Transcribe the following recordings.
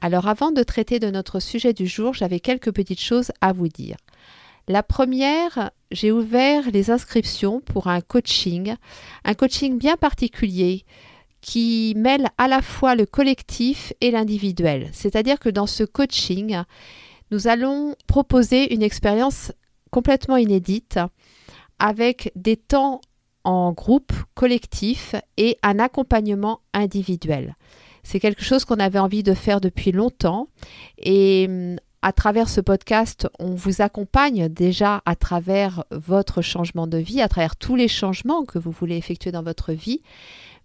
Alors avant de traiter de notre sujet du jour, j'avais quelques petites choses à vous dire. La première, j'ai ouvert les inscriptions pour un coaching, un coaching bien particulier qui mêle à la fois le collectif et l'individuel. C'est-à-dire que dans ce coaching, nous allons proposer une expérience complètement inédite avec des temps en groupe, collectif et un accompagnement individuel. C'est quelque chose qu'on avait envie de faire depuis longtemps et hum, à travers ce podcast, on vous accompagne déjà à travers votre changement de vie, à travers tous les changements que vous voulez effectuer dans votre vie.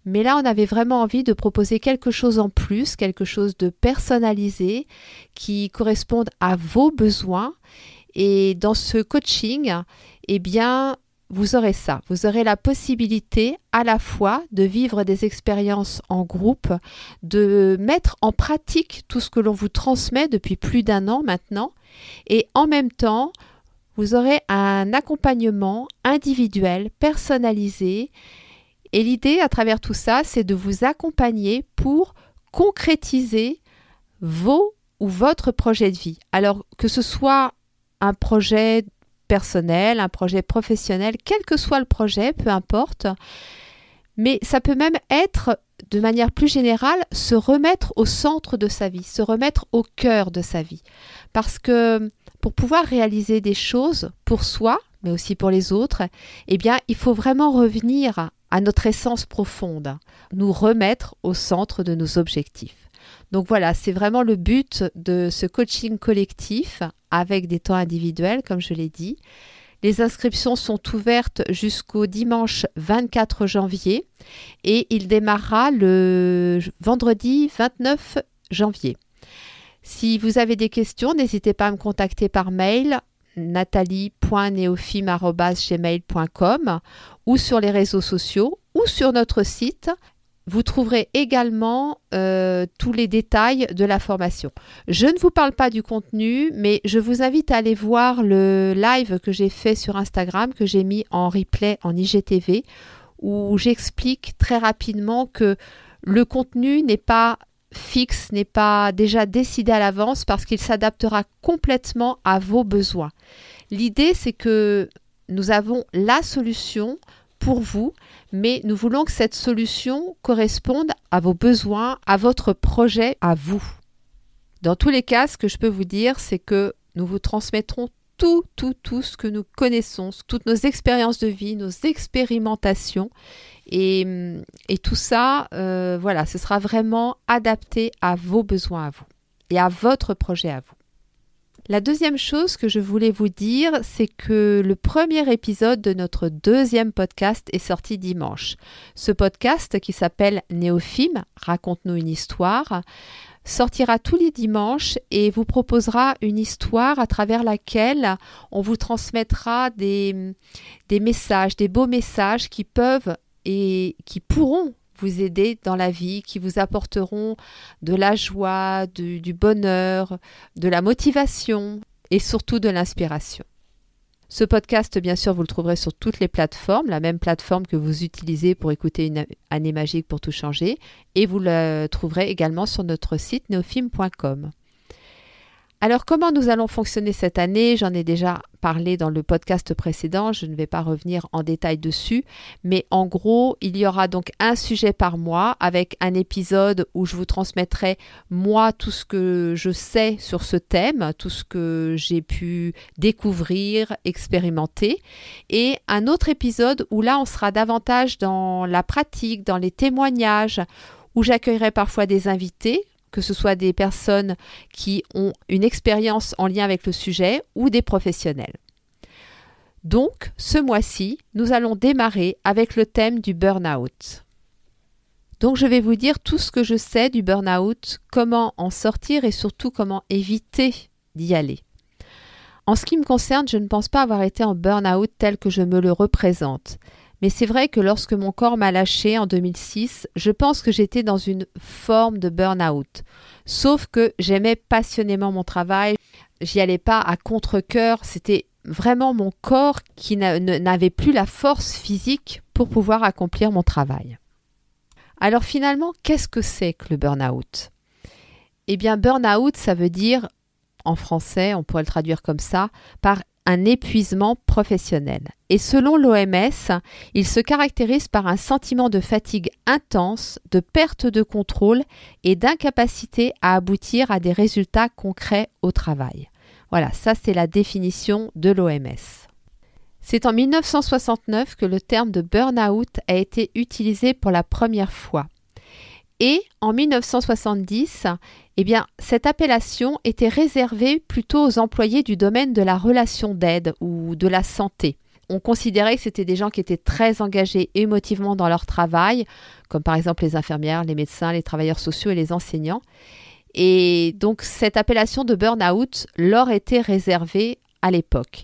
Mais là, on avait vraiment envie de proposer quelque chose en plus, quelque chose de personnalisé qui corresponde à vos besoins. Et dans ce coaching, eh bien, vous aurez ça. Vous aurez la possibilité à la fois de vivre des expériences en groupe, de mettre en pratique tout ce que l'on vous transmet depuis plus d'un an maintenant, et en même temps, vous aurez un accompagnement individuel, personnalisé. Et l'idée à travers tout ça, c'est de vous accompagner pour concrétiser vos ou votre projet de vie. Alors que ce soit un projet personnel, un projet professionnel, quel que soit le projet, peu importe. Mais ça peut même être, de manière plus générale, se remettre au centre de sa vie, se remettre au cœur de sa vie. Parce que pour pouvoir réaliser des choses pour soi, mais aussi pour les autres, eh bien, il faut vraiment revenir à notre essence profonde, nous remettre au centre de nos objectifs. Donc voilà, c'est vraiment le but de ce coaching collectif avec des temps individuels, comme je l'ai dit. Les inscriptions sont ouvertes jusqu'au dimanche 24 janvier et il démarrera le vendredi 29 janvier. Si vous avez des questions, n'hésitez pas à me contacter par mail nathalie.neofim.gmail.com ou sur les réseaux sociaux ou sur notre site vous trouverez également euh, tous les détails de la formation. Je ne vous parle pas du contenu, mais je vous invite à aller voir le live que j'ai fait sur Instagram, que j'ai mis en replay en IGTV, où j'explique très rapidement que le contenu n'est pas fixe, n'est pas déjà décidé à l'avance parce qu'il s'adaptera complètement à vos besoins. L'idée, c'est que nous avons la solution pour vous, mais nous voulons que cette solution corresponde à vos besoins, à votre projet, à vous. Dans tous les cas, ce que je peux vous dire, c'est que nous vous transmettrons tout, tout, tout ce que nous connaissons, toutes nos expériences de vie, nos expérimentations. Et, tout ça, euh, voilà, ce sera vraiment adapté à vos besoins à vous et à votre projet à vous. La deuxième chose que je voulais vous dire, c'est que le premier épisode de notre deuxième podcast est sorti dimanche. Ce podcast qui s'appelle Néophime, raconte-nous une histoire, sortira tous les dimanches et vous proposera une histoire à travers laquelle on vous transmettra des, des messages, des beaux messages qui peuvent et qui pourront vous aider dans la vie, qui vous apporteront de la joie, du, bonheur, de la motivation et surtout de l'inspiration. Ce podcast, bien sûr, vous le trouverez sur toutes les plateformes, la même plateforme que vous utilisez pour écouter une année magique pour tout changer, et vous le trouverez également sur notre site neofilm.com. Alors comment nous allons fonctionner cette année? J'en ai déjà parlé dans le podcast précédent, je ne vais pas revenir en détail dessus, mais en gros, il y aura donc un sujet par mois avec un épisode où je vous transmettrai moi tout ce que je sais sur ce thème, tout ce que j'ai pu découvrir, expérimenter, et un autre épisode où là on sera davantage dans la pratique, dans les témoignages, où j'accueillerai parfois des invités que ce soit des personnes qui ont une expérience en lien avec le sujet ou des professionnels. Donc, ce mois-ci, nous allons démarrer avec le thème du burn-out. Donc je vais vous dire tout ce que je sais du burn-out, comment en sortir et surtout comment éviter d'y aller. En ce qui me concerne, je ne pense pas avoir été en burn-out tel que je me le représente. Mais c'est vrai que lorsque mon corps m'a lâché en 2006, je pense que j'étais dans une forme de burn-out. Sauf que j'aimais passionnément mon travail, j'y allais pas à contre-coeur, c'était vraiment mon corps qui n'avait plus la force physique pour pouvoir accomplir mon travail. Alors finalement, qu'est-ce que c'est que le burn-out? Eh bien, burn-out, ça veut dire, en français, on pourrait le traduire comme ça, par un épuisement professionnel. Et selon l'OMS, il se caractérise par un sentiment de fatigue intense, de perte de contrôle et d'incapacité à aboutir à des résultats concrets au travail. Voilà, ça c'est la définition de l'OMS. C'est en 1969 que le terme de burn-out a été utilisé pour la première fois. Et en 1970, eh bien, cette appellation était réservée plutôt aux employés du domaine de la relation d'aide ou de la santé. On considérait que c'était des gens qui étaient très engagés émotivement dans leur travail, comme par exemple les infirmières, les médecins, les travailleurs sociaux et les enseignants. Et donc cette appellation de burn-out leur était réservée à l'époque.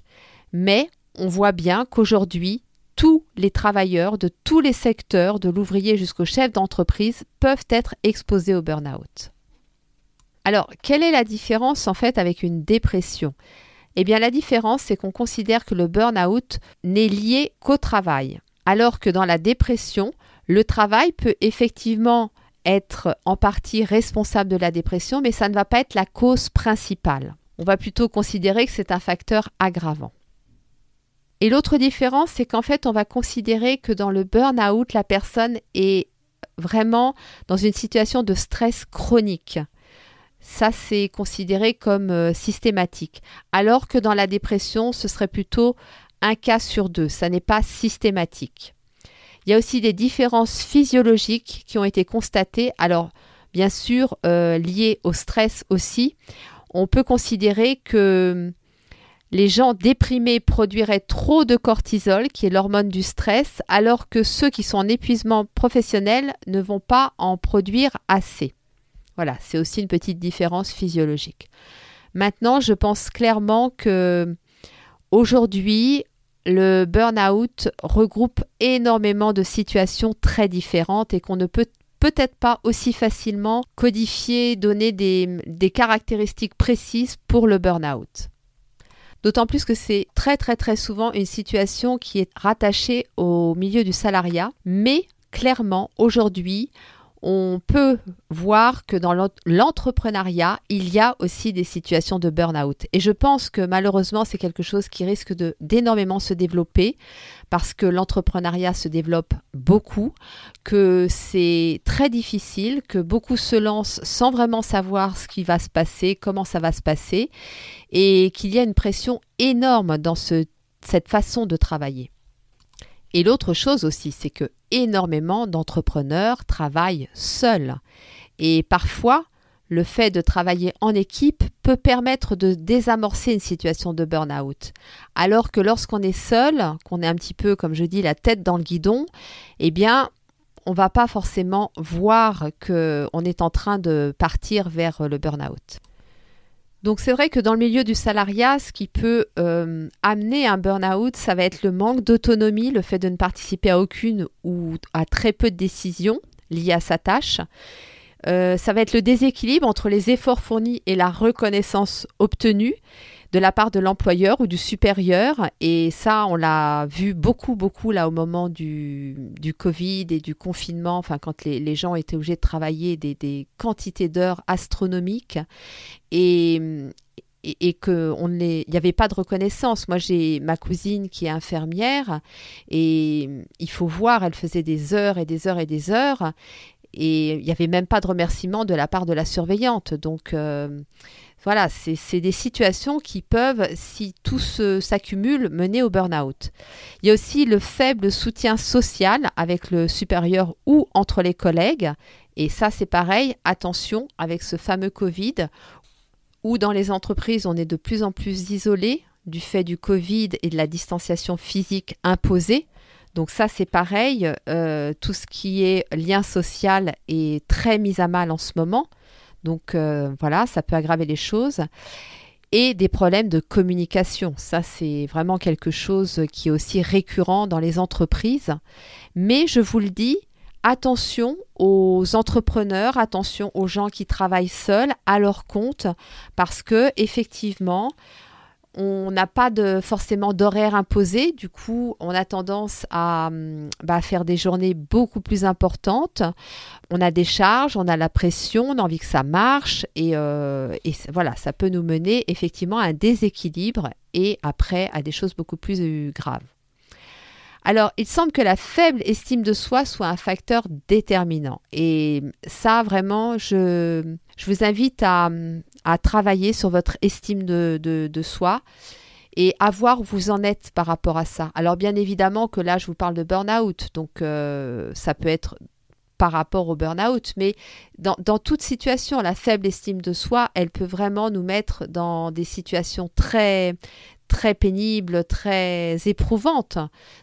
Mais on voit bien qu'aujourd'hui, tous les travailleurs de tous les secteurs, de l'ouvrier jusqu'au chef d'entreprise, peuvent être exposés au burn-out. Alors, quelle est la différence en fait avec une dépression? Eh bien, la différence, c'est qu'on considère que le burn-out n'est lié qu'au travail, alors que dans la dépression, le travail peut effectivement être en partie responsable de la dépression, mais ça ne va pas être la cause principale. On va plutôt considérer que c'est un facteur aggravant. Et l'autre différence, c'est qu'en fait, on va considérer que dans le burn-out, la personne est vraiment dans une situation de stress chronique. Ça, c'est considéré comme euh, systématique. Alors que dans la dépression, ce serait plutôt un cas sur deux. Ça n'est pas systématique. Il y a aussi des différences physiologiques qui ont été constatées. Alors, bien sûr, euh, liées au stress aussi. On peut considérer que les gens déprimés produiraient trop de cortisol, qui est l'hormone du stress, alors que ceux qui sont en épuisement professionnel ne vont pas en produire assez. Voilà, c'est aussi une petite différence physiologique. Maintenant, je pense clairement que aujourd'hui, le burn-out regroupe énormément de situations très différentes et qu'on ne peut peut-être pas aussi facilement codifier, donner des, des caractéristiques précises pour le burn-out. D'autant plus que c'est très très très souvent une situation qui est rattachée au milieu du salariat, mais clairement aujourd'hui on peut voir que dans l'entrepreneuriat, il y a aussi des situations de burn-out. Et je pense que malheureusement, c'est quelque chose qui risque d'énormément se développer parce que l'entrepreneuriat se développe beaucoup, que c'est très difficile, que beaucoup se lancent sans vraiment savoir ce qui va se passer, comment ça va se passer, et qu'il y a une pression énorme dans cette façon de travailler. Et l'autre chose aussi, c'est que énormément d'entrepreneurs travaillent seuls. Et parfois, le fait de travailler en équipe peut permettre de désamorcer une situation de burn-out. Alors que lorsqu'on est seul, qu'on est un petit peu, comme je dis, la tête dans le guidon, eh bien, on va pas forcément voir qu'on est en train de partir vers le burn-out. Donc c'est vrai que dans le milieu du salariat, ce qui peut euh, amener un burn-out, ça va être le manque d'autonomie, le fait de ne participer à aucune ou à très peu de décisions liées à sa tâche. Euh, ça va être le déséquilibre entre les efforts fournis et la reconnaissance obtenue de la part de l'employeur ou du supérieur. Et ça, on l'a vu beaucoup, beaucoup là au moment du, du Covid et du confinement, enfin quand les, les gens étaient obligés de travailler des, des quantités d'heures astronomiques. Et, et, et qu'il n'y avait pas de reconnaissance. Moi, j'ai ma cousine qui est infirmière et il faut voir, elle faisait des heures et des heures et des heures et il n'y avait même pas de remerciement de la part de la surveillante. Donc, euh, voilà, c'est des situations qui peuvent, si tout s'accumule, mener au burn-out. Il y a aussi le faible soutien social avec le supérieur ou entre les collègues. Et ça, c'est pareil, attention avec ce fameux Covid, où dans les entreprises, on est de plus en plus isolé du fait du Covid et de la distanciation physique imposée. Donc ça, c'est pareil. Euh, tout ce qui est lien social est très mis à mal en ce moment. Donc euh, voilà, ça peut aggraver les choses. Et des problèmes de communication. Ça, c'est vraiment quelque chose qui est aussi récurrent dans les entreprises. Mais je vous le dis, attention aux entrepreneurs, attention aux gens qui travaillent seuls à leur compte, parce que effectivement, on n'a pas de, forcément d'horaire imposé, du coup on a tendance à bah, faire des journées beaucoup plus importantes. On a des charges, on a la pression, on a envie que ça marche et, euh, voilà, ça peut nous mener effectivement à un déséquilibre et après à des choses beaucoup plus euh, graves. Alors, il semble que la faible estime de soi soit un facteur déterminant. Et ça, vraiment, je, vous invite à, travailler sur votre estime de, soi et à voir où vous en êtes par rapport à ça. Alors, bien évidemment que là, je vous parle de burn-out, donc euh, ça peut être par rapport au burn-out, mais dans, dans, toute situation, la faible estime de soi, elle peut vraiment nous mettre dans des situations très, très pénible, très éprouvante.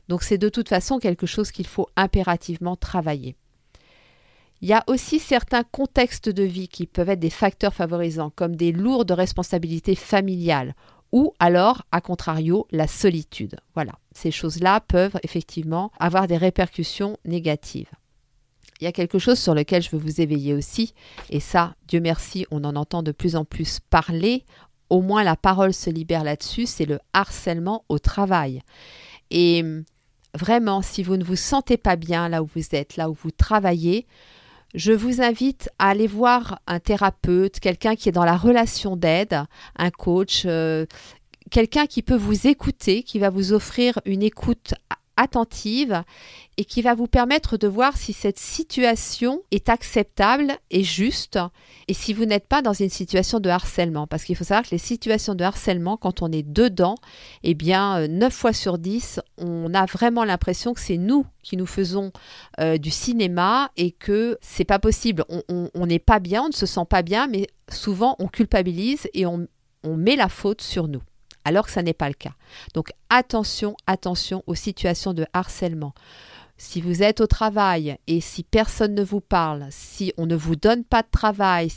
Donc c'est de toute façon quelque chose qu'il faut impérativement travailler. Il y a aussi certains contextes de vie qui peuvent être des facteurs favorisants, comme des lourdes responsabilités familiales ou alors, à contrario, la solitude. Voilà, ces choses-là peuvent effectivement avoir des répercussions négatives. Il y a quelque chose sur lequel je veux vous éveiller aussi, et ça, Dieu merci, on en entend de plus en plus parler au moins la parole se libère là-dessus, c'est le harcèlement au travail. Et vraiment, si vous ne vous sentez pas bien là où vous êtes, là où vous travaillez, je vous invite à aller voir un thérapeute, quelqu'un qui est dans la relation d'aide, un coach, euh, quelqu'un qui peut vous écouter, qui va vous offrir une écoute attentive et qui va vous permettre de voir si cette situation est acceptable et juste et si vous n'êtes pas dans une situation de harcèlement. Parce qu'il faut savoir que les situations de harcèlement, quand on est dedans, eh bien, 9 euh, fois sur 10, on a vraiment l'impression que c'est nous qui nous faisons euh, du cinéma et que c'est pas possible. On n'est pas bien, on ne se sent pas bien, mais souvent on culpabilise et on met la faute sur nous alors que ça n'est pas le cas. Donc attention, attention aux situations de harcèlement. Si vous êtes au travail et si personne ne vous parle, si on ne vous donne pas de travail,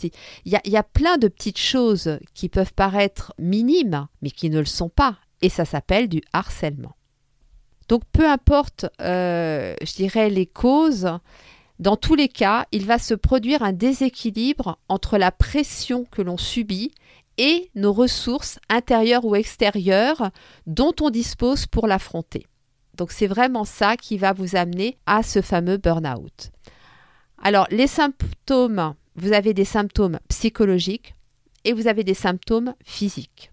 il y, a plein de petites choses qui peuvent paraître minimes, mais qui ne le sont pas. Et ça s'appelle du harcèlement. Donc peu importe, euh, je dirais, les causes, dans tous les cas, il va se produire un déséquilibre entre la pression que l'on subit et nos ressources intérieures ou extérieures dont on dispose pour l'affronter. Donc c'est vraiment ça qui va vous amener à ce fameux burn-out. Alors les symptômes, vous avez des symptômes psychologiques et vous avez des symptômes physiques.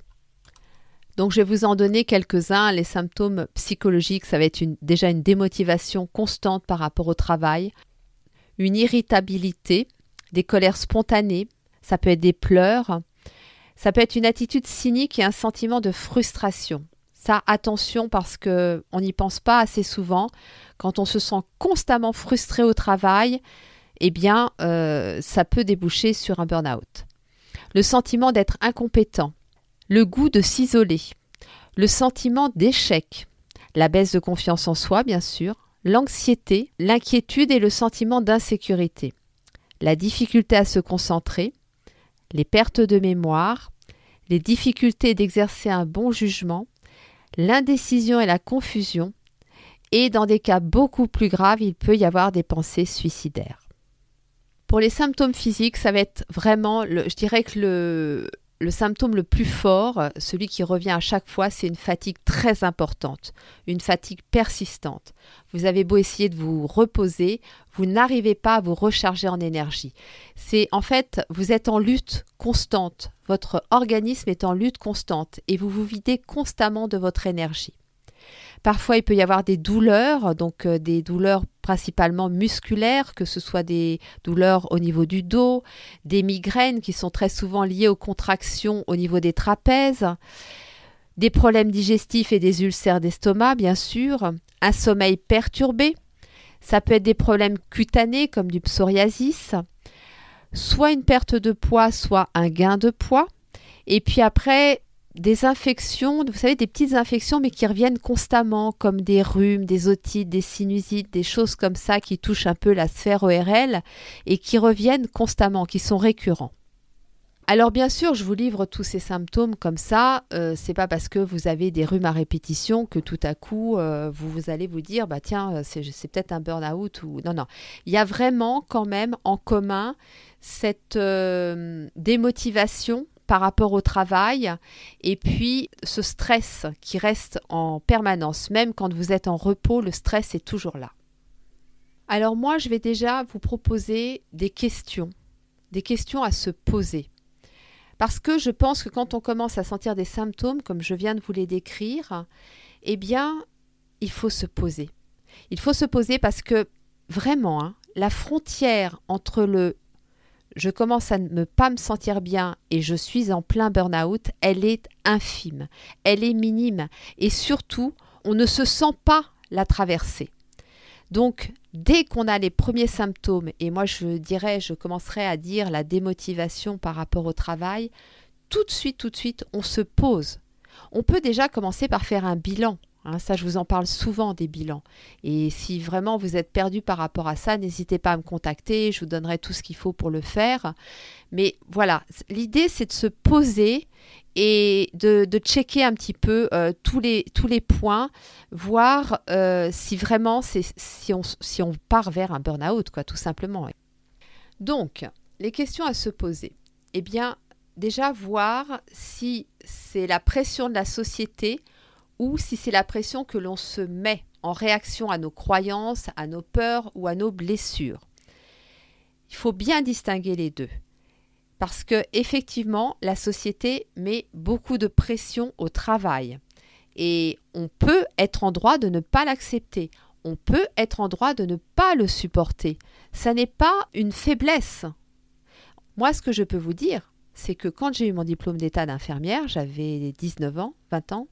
Donc je vais vous en donner quelques-uns. Les symptômes psychologiques, ça va être déjà une démotivation constante par rapport au travail, une irritabilité, des colères spontanées, ça peut être des pleurs, ça peut être une attitude cynique et un sentiment de frustration. Ça, attention parce que on n'y pense pas assez souvent. Quand on se sent constamment frustré au travail, eh bien, euh, ça peut déboucher sur un burn-out. Le sentiment d'être incompétent, le goût de s'isoler, le sentiment d'échec, la baisse de confiance en soi, bien sûr, l'anxiété, l'inquiétude et le sentiment d'insécurité, la difficulté à se concentrer, les pertes de mémoire, les difficultés d'exercer un bon jugement, l'indécision et la confusion, et dans des cas beaucoup plus graves, il peut y avoir des pensées suicidaires. Pour les symptômes physiques, ça va être vraiment, je dirais que le, le symptôme le plus fort, celui qui revient à chaque fois, c'est une fatigue très importante, une fatigue persistante. Vous avez beau essayer de vous reposer, vous n'arrivez pas à vous recharger en énergie. C'est en fait, vous êtes en lutte constante, votre organisme est en lutte constante et vous vous videz constamment de votre énergie. Parfois, il peut y avoir des douleurs, donc euh, des douleurs principalement musculaires, que ce soit des douleurs au niveau du dos, des migraines qui sont très souvent liées aux contractions au niveau des trapèzes, des problèmes digestifs et des ulcères d'estomac, bien sûr, un sommeil perturbé. Ça peut être des problèmes cutanés comme du psoriasis, soit une perte de poids, soit un gain de poids. Et puis après, des infections, vous savez, des petites infections, mais qui reviennent constamment, comme des rhumes, des otites, des sinusites, des choses comme ça qui touchent un peu la sphère ORL et qui reviennent constamment, qui sont récurrents. Alors bien sûr, je vous livre tous ces symptômes comme ça. Euh, c'est pas parce que vous avez des rhumes à répétition que tout à coup euh, vous, allez vous dire bah tiens euh, c'est, peut-être un burn-out ou non non. Il y a vraiment quand même en commun cette démotivation par rapport au travail et puis ce stress qui reste en permanence. Même quand vous êtes en repos, le stress est toujours là. Alors moi, je vais déjà vous proposer des questions, des questions à se poser. Parce que je pense que quand on commence à sentir des symptômes, comme je viens de vous les décrire, eh bien, il faut se poser. Il faut se poser parce que vraiment, hein, la frontière entre le je commence à ne pas me sentir bien et je suis en plein burn-out, elle est infime, elle est minime et surtout, on ne se sent pas la traverser. Donc, dès qu'on a les premiers symptômes, et moi je dirais, je commencerai à dire la démotivation par rapport au travail, tout de suite, tout de suite, on se pose. On peut déjà commencer par faire un bilan. Hein, ça, je vous en parle souvent des bilans. Et si vraiment vous êtes perdu par rapport à ça, n'hésitez pas à me contacter. Je vous donnerai tout ce qu'il faut pour le faire. Mais voilà, l'idée, c'est de se poser et de, checker un petit peu euh, tous, les, points, voir euh, si vraiment si on, si on part vers un burn-out, quoi, tout simplement. Donc, les questions à se poser. Eh bien, déjà voir si c'est la pression de la société ou si c'est la pression que l'on se met en réaction à nos croyances, à nos peurs ou à nos blessures. Il faut bien distinguer les deux. Parce que effectivement, la société met beaucoup de pression au travail. Et on peut être en droit de ne pas l'accepter. On peut être en droit de ne pas le supporter. Ça n'est pas une faiblesse. Moi, ce que je peux vous dire, c'est que quand j'ai eu mon diplôme d'état d'infirmière, j'avais 19 ans, 20 ans,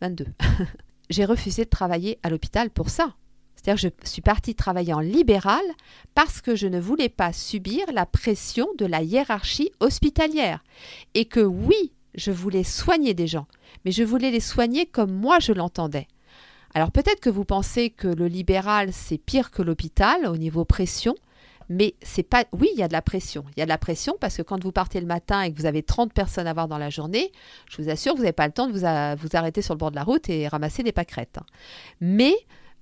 22. j'ai refusé de travailler à l'hôpital pour ça. C'est-à-dire je suis partie travailler en libéral parce que je ne voulais pas subir la pression de la hiérarchie hospitalière. Et que oui, je voulais soigner des gens, mais je voulais les soigner comme moi je l'entendais. Alors peut-être que vous pensez que le libéral c'est pire que l'hôpital au niveau pression, mais c'est pas. Oui, il y a de la pression. Il y a de la pression parce que quand vous partez le matin et que vous avez 30 personnes à voir dans la journée, je vous assure, vous n'avez pas le temps de vous, arrêter sur le bord de la route et ramasser des pâquerettes. Hein. Mais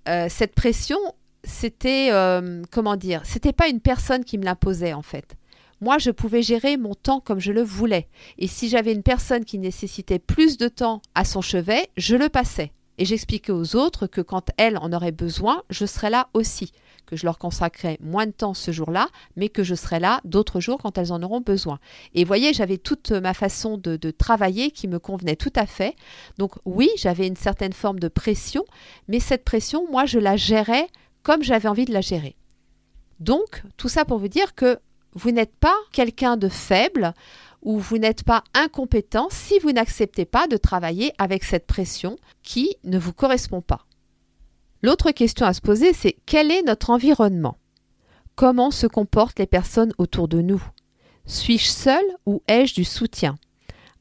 euh, cette pression, c'était. Euh, comment dire C'était pas une personne qui me l'imposait en fait. Moi, je pouvais gérer mon temps comme je le voulais. Et si j'avais une personne qui nécessitait plus de temps à son chevet, je le passais. Et j'expliquais aux autres que quand elle en aurait besoin, je serais là aussi que je leur consacrerai moins de temps ce jour-là, mais que je serai là d'autres jours quand elles en auront besoin. Et voyez, j'avais toute ma façon de, travailler qui me convenait tout à fait. Donc oui, j'avais une certaine forme de pression, mais cette pression, moi, je la gérais comme j'avais envie de la gérer. Donc, tout ça pour vous dire que vous n'êtes pas quelqu'un de faible ou vous n'êtes pas incompétent si vous n'acceptez pas de travailler avec cette pression qui ne vous correspond pas. L'autre question à se poser, c'est quel est notre environnement? Comment se comportent les personnes autour de nous? Suis-je seul ou ai-je du soutien?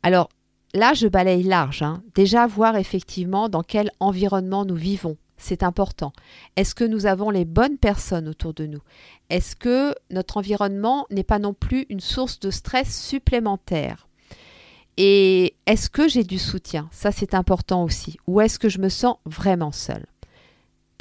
Alors là, je balaye large. Hein. Déjà, voir effectivement dans quel environnement nous vivons. C'est important. Est-ce que nous avons les bonnes personnes autour de nous? Est-ce que notre environnement n'est pas non plus une source de stress supplémentaire? Et est-ce que j'ai du soutien? Ça, c'est important aussi. Ou est-ce que je me sens vraiment seule?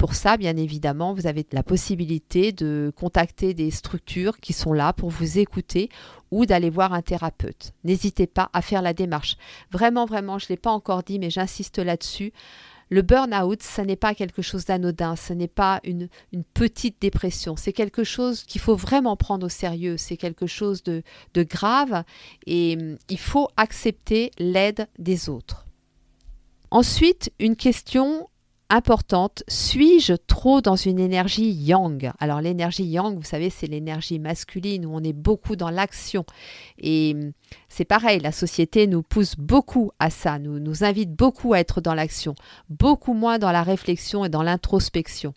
Pour ça, bien évidemment, vous avez la possibilité de contacter des structures qui sont là pour vous écouter ou d'aller voir un thérapeute. N'hésitez pas à faire la démarche. Vraiment, vraiment, je ne l'ai pas encore dit, mais j'insiste là-dessus. Le burn-out, ce n'est pas quelque chose d'anodin, ce n'est pas une, petite dépression, c'est quelque chose qu'il faut vraiment prendre au sérieux, c'est quelque chose de, de grave et hum, il faut accepter l'aide des autres. Ensuite, une question importante. Suis-je trop dans une énergie yang? Alors l'énergie yang, vous savez, c'est l'énergie masculine où on est beaucoup dans l'action. Et hum, c'est pareil, la société nous pousse beaucoup à ça, nous, nous invite beaucoup à être dans l'action, beaucoup moins dans la réflexion et dans l'introspection.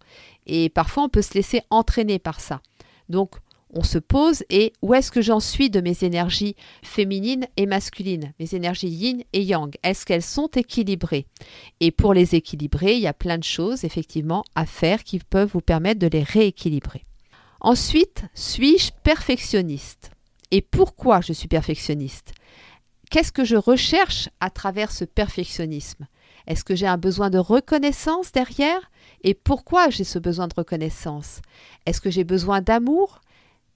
Et parfois, on peut se laisser entraîner par ça. Donc, on se pose et où est-ce que j'en suis de mes énergies féminines et masculines, mes énergies yin et yang? Est-ce qu'elles sont équilibrées? Et pour les équilibrer, il y a plein de choses effectivement à faire qui peuvent vous permettre de les rééquilibrer. Ensuite, suis-je perfectionniste? Et pourquoi je suis perfectionniste? Qu'est-ce que je recherche à travers ce perfectionnisme? Est-ce que j'ai un besoin de reconnaissance derrière? Et pourquoi j'ai ce besoin de reconnaissance? Est-ce que j'ai besoin d'amour?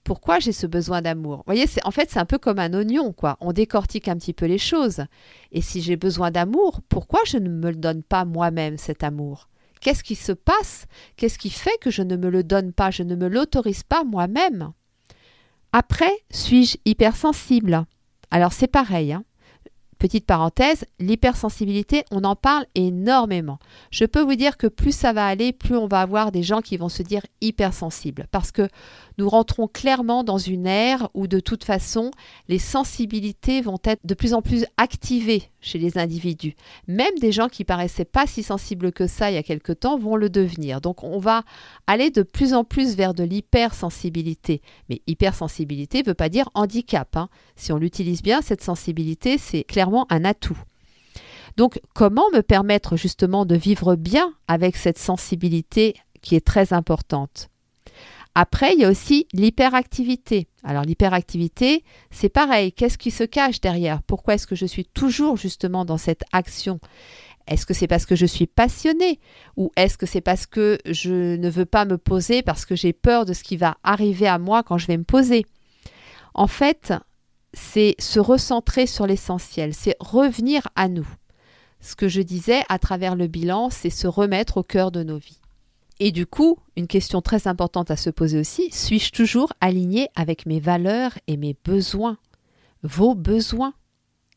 Pourquoi j'ai ce besoin d'amour? Vous voyez, en fait, c'est un peu comme un oignon, quoi. On décortique un petit peu les choses. Et si j'ai besoin d'amour, pourquoi je ne me le donne pas moi-même, cet amour? Qu'est-ce qui se passe? Qu'est-ce qui fait que je ne me le donne pas? Je ne me l'autorise pas moi-même Après, suis-je hypersensible? Alors, c'est pareil. Hein. Petite parenthèse, l'hypersensibilité, on en parle énormément. Je peux vous dire que plus ça va aller, plus on va avoir des gens qui vont se dire hypersensibles. Parce que nous rentrons clairement dans une ère où de toute façon, les sensibilités vont être de plus en plus activées chez les individus. Même des gens qui paraissaient pas si sensibles que ça il y a quelque temps vont le devenir. Donc on va aller de plus en plus vers de l'hypersensibilité. Mais hypersensibilité ne veut pas dire handicap. Hein. Si on l'utilise bien, cette sensibilité, c'est clairement un atout. Donc comment me permettre justement de vivre bien avec cette sensibilité qui est très importante? Après, il y a aussi l'hyperactivité. Alors l'hyperactivité, c'est pareil. Qu'est-ce qui se cache derrière? Pourquoi est-ce que je suis toujours justement dans cette action? Est-ce que c'est parce que je suis passionnée? Ou est-ce que c'est parce que je ne veux pas me poser parce que j'ai peur de ce qui va arriver à moi quand je vais me poser? En fait, c'est se recentrer sur l'essentiel, c'est revenir à nous. Ce que je disais à travers le bilan, c'est se remettre au cœur de nos vies. Et du coup, une question très importante à se poser aussi, suis-je toujours aligné avec mes valeurs et mes besoins? Vos besoins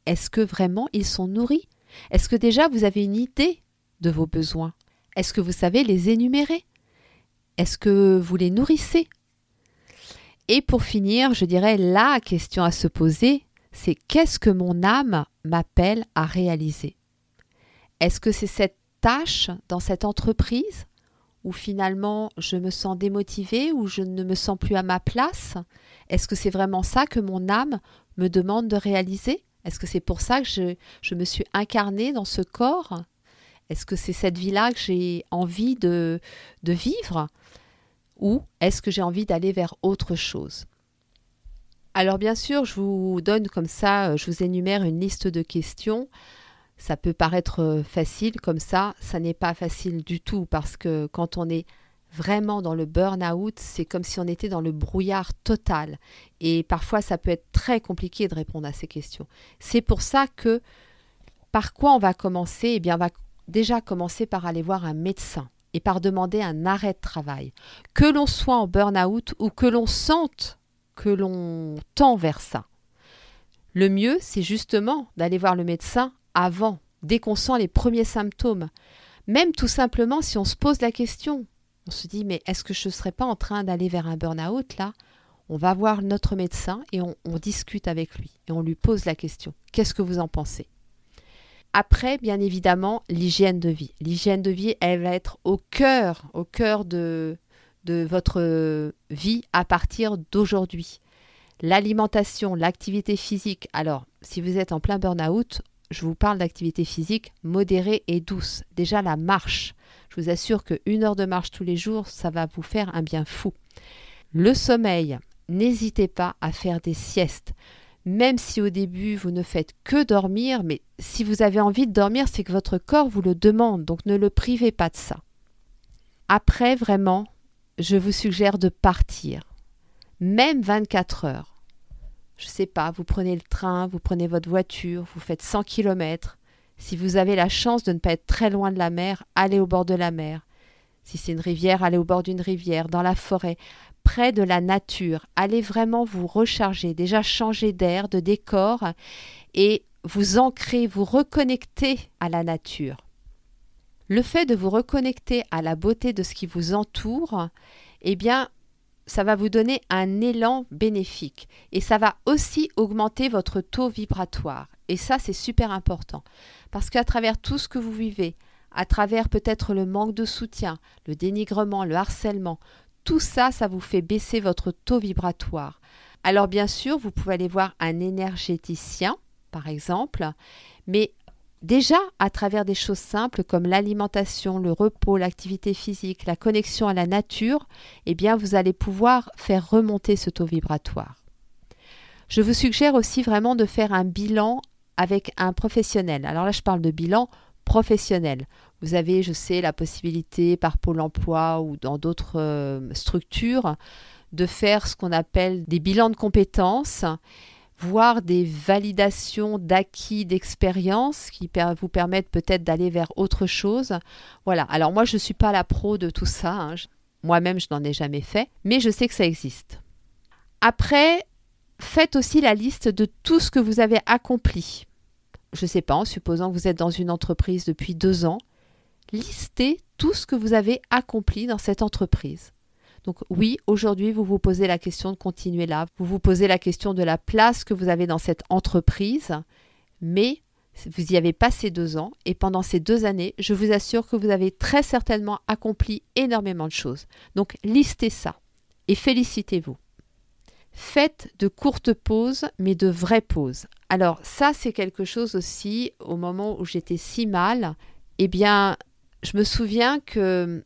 Est-ce que vraiment ils sont nourris? Est-ce que déjà vous avez une idée de vos besoins? Est-ce que vous savez les énumérer? Est-ce que vous les nourrissez? Et pour finir, je dirais la question à se poser, c'est qu'est-ce que mon âme m'appelle à réaliser? Est-ce que c'est cette tâche dans cette entreprise où finalement je me sens démotivée, ou je ne me sens plus à ma place? Est-ce que c'est vraiment ça que mon âme me demande de réaliser? Est-ce que c'est pour ça que je, me suis incarnée dans ce corps? Est-ce que c'est cette vie-là que j'ai envie de, de vivre? Ou est-ce que j'ai envie d'aller vers autre chose? Alors bien sûr, je vous donne comme ça, je vous énumère une liste de questions ça peut paraître euh, facile comme ça, ça n'est pas facile du tout parce que quand on est vraiment dans le burn-out, c'est comme si on était dans le brouillard total. Et parfois, ça peut être très compliqué de répondre à ces questions. C'est pour ça que par quoi on va commencer? Eh bien, on va déjà commencer par aller voir un médecin et par demander un arrêt de travail. Que l'on soit en burn-out ou que l'on sente que l'on tend vers ça. Le mieux, c'est justement d'aller voir le médecin avant, dès qu'on sent les premiers symptômes. Même tout simplement si on se pose la question, on se dit mais est-ce que je ne serais pas en train d'aller vers un burn-out là? On va voir notre médecin et on, discute avec lui et on lui pose la question. Qu'est-ce que vous en pensez? Après, bien évidemment, l'hygiène de vie. L'hygiène de vie, elle va être au cœur, au cœur de votre vie à partir d'aujourd'hui. L'alimentation, l'activité physique. Alors, si vous êtes en plein burn-out, je vous parle d'activité physique modérée et douce. Déjà la marche. Je vous assure qu'une heure de marche tous les jours, ça va vous faire un bien fou. Le sommeil. N'hésitez pas à faire des siestes. Même si au début vous ne faites que dormir, mais si vous avez envie de dormir, c'est que votre corps vous le demande, donc ne le privez pas de ça. Après, vraiment, je vous suggère de partir, même 24 heures je sais pas, vous prenez le train, vous prenez votre voiture, vous faites 100 km. Si vous avez la chance de ne pas être très loin de la mer, allez au bord de la mer. Si c'est une rivière, allez au bord d'une rivière, dans la forêt, près de la nature. Allez vraiment vous recharger, déjà changer d'air, de décor et vous ancrer, vous reconnecter à la nature. Le fait de vous reconnecter à la beauté de ce qui vous entoure, eh bien, ça va vous donner un élan bénéfique et ça va aussi augmenter votre taux vibratoire. Et ça, c'est super important parce qu'à travers tout ce que vous vivez, à travers peut-être le manque de soutien, le dénigrement, le harcèlement, tout ça, ça vous fait baisser votre taux vibratoire. Alors bien sûr, vous pouvez aller voir un énergéticien, par exemple, mais déjà à travers des choses simples comme l'alimentation, le repos, l'activité physique, la connexion à la nature, eh bien vous allez pouvoir faire remonter ce taux vibratoire. Je vous suggère aussi vraiment de faire un bilan avec un professionnel. Alors là, je parle de bilan professionnel. Vous avez, je sais, la possibilité par Pôle Emploi ou dans d'autres euh, structures de faire ce qu'on appelle des bilans de compétences, voire des validations d'acquis d'expérience qui vous permettent peut-être d'aller vers autre chose. Voilà. Alors moi, je ne suis pas la pro de tout ça. Hein. Moi-même, je n'en ai jamais fait, mais je sais que ça existe. Après, faites aussi la liste de tout ce que vous avez accompli. Je ne sais pas, en supposant que vous êtes dans une entreprise depuis deux ans, listez tout ce que vous avez accompli dans cette entreprise. Donc oui, aujourd'hui, vous vous posez la question de continuer là, vous vous posez la question de la place que vous avez dans cette entreprise, mais vous y avez passé deux ans et pendant ces deux années, je vous assure que vous avez très certainement accompli énormément de choses. Donc listez ça et félicitez-vous. Faites de courtes pauses, mais de vraies pauses. Alors ça, c'est quelque chose aussi, au moment où j'étais si mal, eh bien, je me souviens que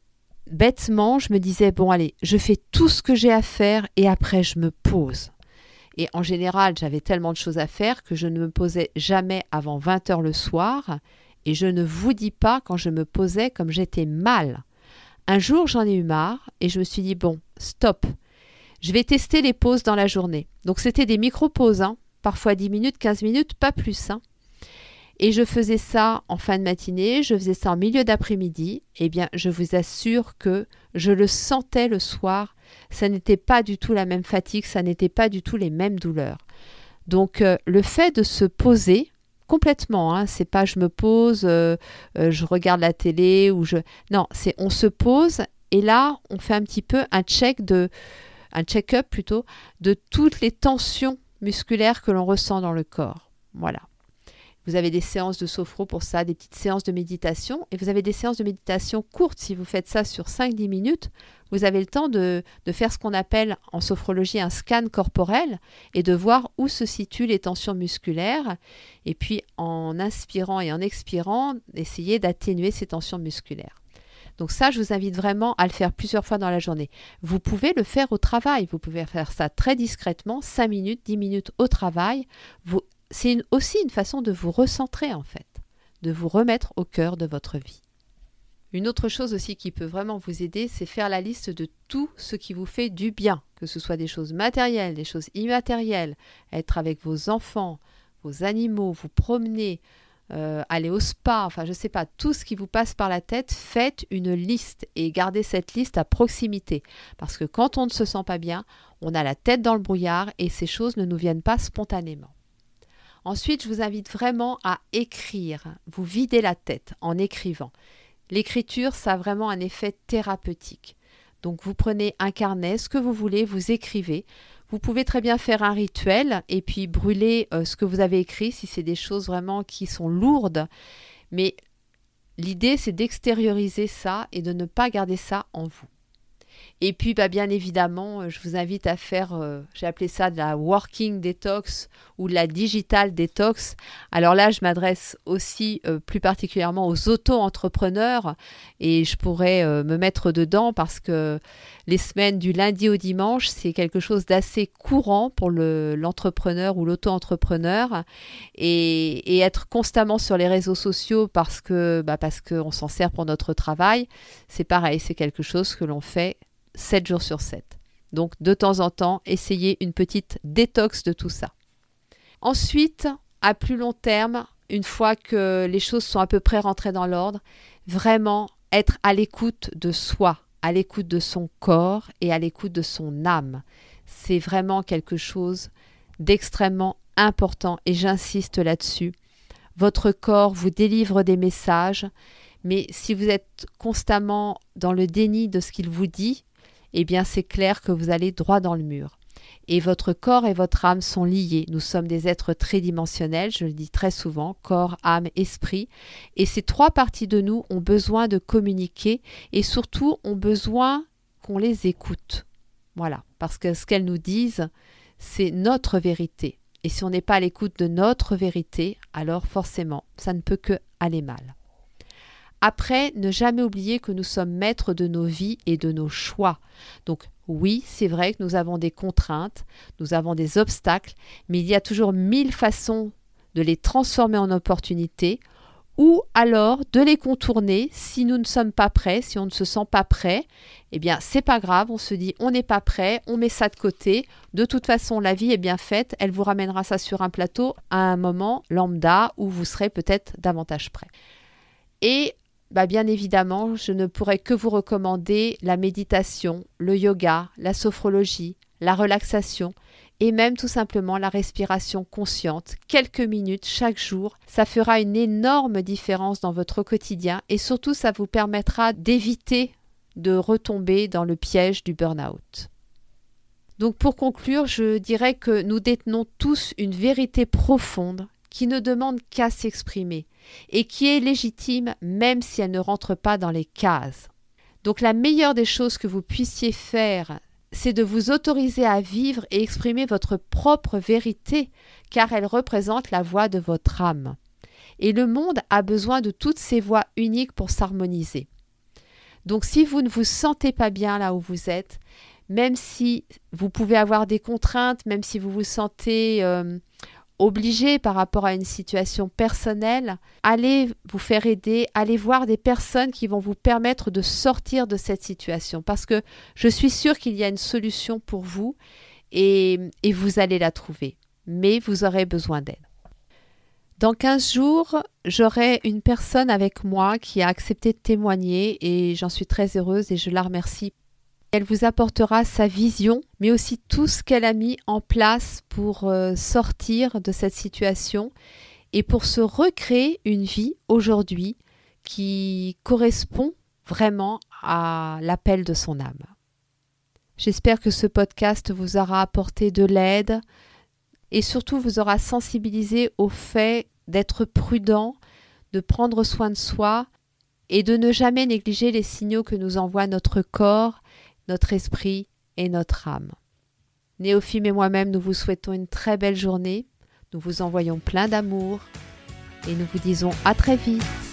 bêtement, je me disais, bon allez, je fais tout ce que j'ai à faire et après je me pose. Et en général, j'avais tellement de choses à faire que je ne me posais jamais avant 20 heures le soir. Et je ne vous dis pas quand je me posais comme j'étais mal. Un jour, j'en ai eu marre et je me suis dit, bon, stop. Je vais tester les pauses dans la journée. Donc c'était des micro-pauses, hein. parfois 10 minutes, 15 minutes, pas plus. Hein. Et je faisais ça en fin de matinée, je faisais ça en milieu d'après-midi. Eh bien, je vous assure que je le sentais le soir. Ça n'était pas du tout la même fatigue, ça n'était pas du tout les mêmes douleurs. Donc, euh, le fait de se poser complètement, hein, c'est pas je me pose, euh, euh, je regarde la télé ou je. Non, c'est on se pose et là, on fait un petit peu un check de. un check-up plutôt de toutes les tensions musculaires que l'on ressent dans le corps. Voilà. Vous avez des séances de sophro pour ça, des petites séances de méditation, et vous avez des séances de méditation courtes. Si vous faites ça sur 5-10 minutes, vous avez le temps de, faire ce qu'on appelle en sophrologie un scan corporel et de voir où se situent les tensions musculaires. Et puis en inspirant et en expirant, essayer d'atténuer ces tensions musculaires. Donc ça, je vous invite vraiment à le faire plusieurs fois dans la journée. Vous pouvez le faire au travail, vous pouvez faire ça très discrètement, 5 minutes, 10 minutes au travail. Vous c'est aussi une façon de vous recentrer en fait, de vous remettre au cœur de votre vie. Une autre chose aussi qui peut vraiment vous aider, c'est faire la liste de tout ce qui vous fait du bien, que ce soit des choses matérielles, des choses immatérielles, être avec vos enfants, vos animaux, vous promener, euh, aller au spa, enfin je ne sais pas, tout ce qui vous passe par la tête, faites une liste et gardez cette liste à proximité. Parce que quand on ne se sent pas bien, on a la tête dans le brouillard et ces choses ne nous viennent pas spontanément. Ensuite, je vous invite vraiment à écrire, vous videz la tête en écrivant. L'écriture, ça a vraiment un effet thérapeutique. Donc vous prenez un carnet, ce que vous voulez, vous écrivez. Vous pouvez très bien faire un rituel et puis brûler euh, ce que vous avez écrit si c'est des choses vraiment qui sont lourdes. Mais l'idée, c'est d'extérioriser ça et de ne pas garder ça en vous. Et puis, bah, bien évidemment, euh, je vous invite à faire, euh, j'ai appelé ça de la working detox ou de la digital detox. Alors là, je m'adresse aussi euh, plus particulièrement aux auto-entrepreneurs et je pourrais me mettre dedans parce que les semaines du lundi au dimanche, c'est quelque chose d'assez courant pour l'entrepreneur ou l'auto-entrepreneur et, être constamment sur les réseaux sociaux parce que bah, parce qu'on s'en sert pour notre travail, c'est pareil, c'est quelque chose que l'on fait 7 jours sur 7. Donc de temps en temps, essayez une petite détox de tout ça. Ensuite, à plus long terme, une fois que les choses sont à peu près rentrées dans l'ordre, vraiment être à l'écoute de soi, à l'écoute de son corps et à l'écoute de son âme. C'est vraiment quelque chose d'extrêmement important et j'insiste là-dessus. Votre corps vous délivre des messages, mais si vous êtes constamment dans le déni de ce qu'il vous dit, eh bien c'est clair que vous allez droit dans le mur. Et votre corps et votre âme sont liés. Nous sommes des êtres tridimensionnels, je le dis très souvent, corps, âme, esprit. Et ces trois parties de nous ont besoin de communiquer et surtout ont besoin qu'on les écoute. Voilà, parce que ce qu'elles nous disent, c'est notre vérité. Et si on n'est pas à l'écoute de notre vérité, alors forcément, ça ne peut que aller mal. Après, ne jamais oublier que nous sommes maîtres de nos vies et de nos choix. Donc oui, c'est vrai que nous avons des contraintes, nous avons des obstacles, mais il y a toujours mille façons de les transformer en opportunités ou alors de les contourner si nous ne sommes pas prêts, si on ne se sent pas prêt, eh bien c'est pas grave, on se dit on n'est pas prêt, on met ça de côté. De toute façon, la vie est bien faite, elle vous ramènera ça sur un plateau à un moment lambda où vous serez peut-être davantage prêt. Et bah bien évidemment, je ne pourrais que vous recommander la méditation, le yoga, la sophrologie, la relaxation et même tout simplement la respiration consciente, quelques minutes chaque jour, ça fera une énorme différence dans votre quotidien et surtout ça vous permettra d'éviter de retomber dans le piège du burn-out. Donc pour conclure, je dirais que nous détenons tous une vérité profonde qui ne demande qu'à s'exprimer et qui est légitime même si elle ne rentre pas dans les cases. Donc la meilleure des choses que vous puissiez faire, c'est de vous autoriser à vivre et exprimer votre propre vérité, car elle représente la voix de votre âme. Et le monde a besoin de toutes ces voix uniques pour s'harmoniser. Donc si vous ne vous sentez pas bien là où vous êtes, même si vous pouvez avoir des contraintes, même si vous vous sentez euh, obligé par rapport à une situation personnelle, allez vous faire aider, allez voir des personnes qui vont vous permettre de sortir de cette situation. Parce que je suis sûre qu'il y a une solution pour vous et, et vous allez la trouver. Mais vous aurez besoin d'aide. Dans 15 jours, j'aurai une personne avec moi qui a accepté de témoigner et j'en suis très heureuse et je la remercie elle vous apportera sa vision, mais aussi tout ce qu'elle a mis en place pour euh, sortir de cette situation et pour se recréer une vie aujourd'hui qui correspond vraiment à l'appel de son âme. J'espère que ce podcast vous aura apporté de l'aide et surtout vous aura sensibilisé au fait d'être prudent, de prendre soin de soi et de ne jamais négliger les signaux que nous envoie notre corps notre esprit et notre âme. Néophime et moi-même, nous vous souhaitons une très belle journée. Nous vous envoyons plein d'amour et nous vous disons à très vite.